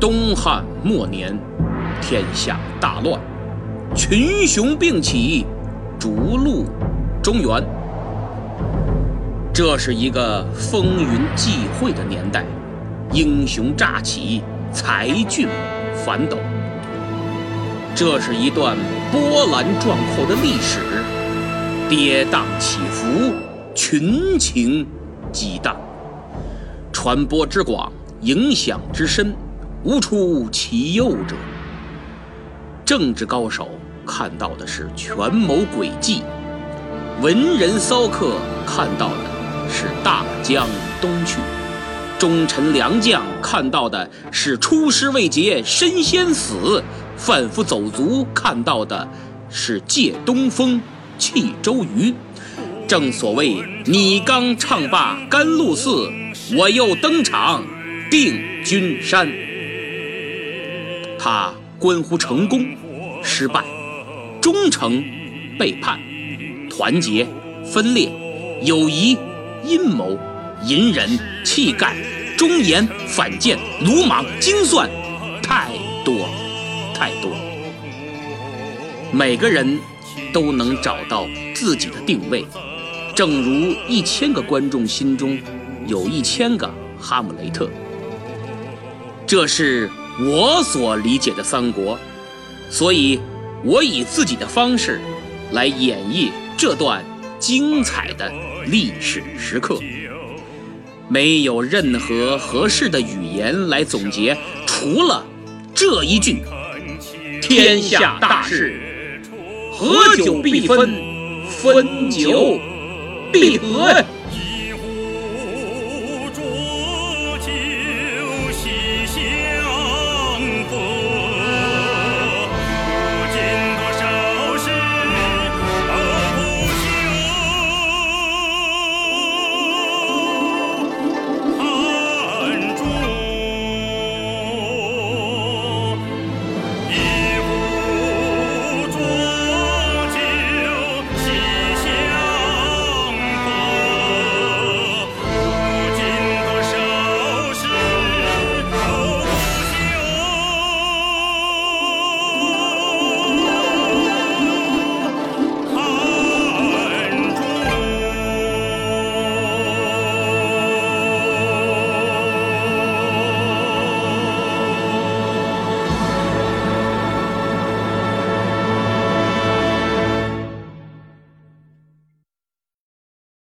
东汉末年，天下大乱，群雄并起，逐鹿中原。这是一个风云际会的年代，英雄乍起，才俊反斗。这是一段波澜壮阔的历史，跌宕起伏，群情激荡，传播之广，影响之深。无出其右者。政治高手看到的是权谋诡计，文人骚客看到的是大江东去，忠臣良将看到的是出师未捷身先死，贩夫走卒看到的是借东风弃周瑜。正所谓你刚唱罢甘露寺，我又登场定军山。它关乎成功、失败、忠诚、背叛、团结、分裂、友谊、阴谋、隐忍、气概、忠言、反间、鲁莽、精算，太多，太多。每个人都能找到自己的定位，正如一千个观众心中有一千个哈姆雷特。这是。我所理解的三国，所以，我以自己的方式来演绎这段精彩的历史时刻。没有任何合适的语言来总结，除了这一句：天下大事，合久必分，分久必合。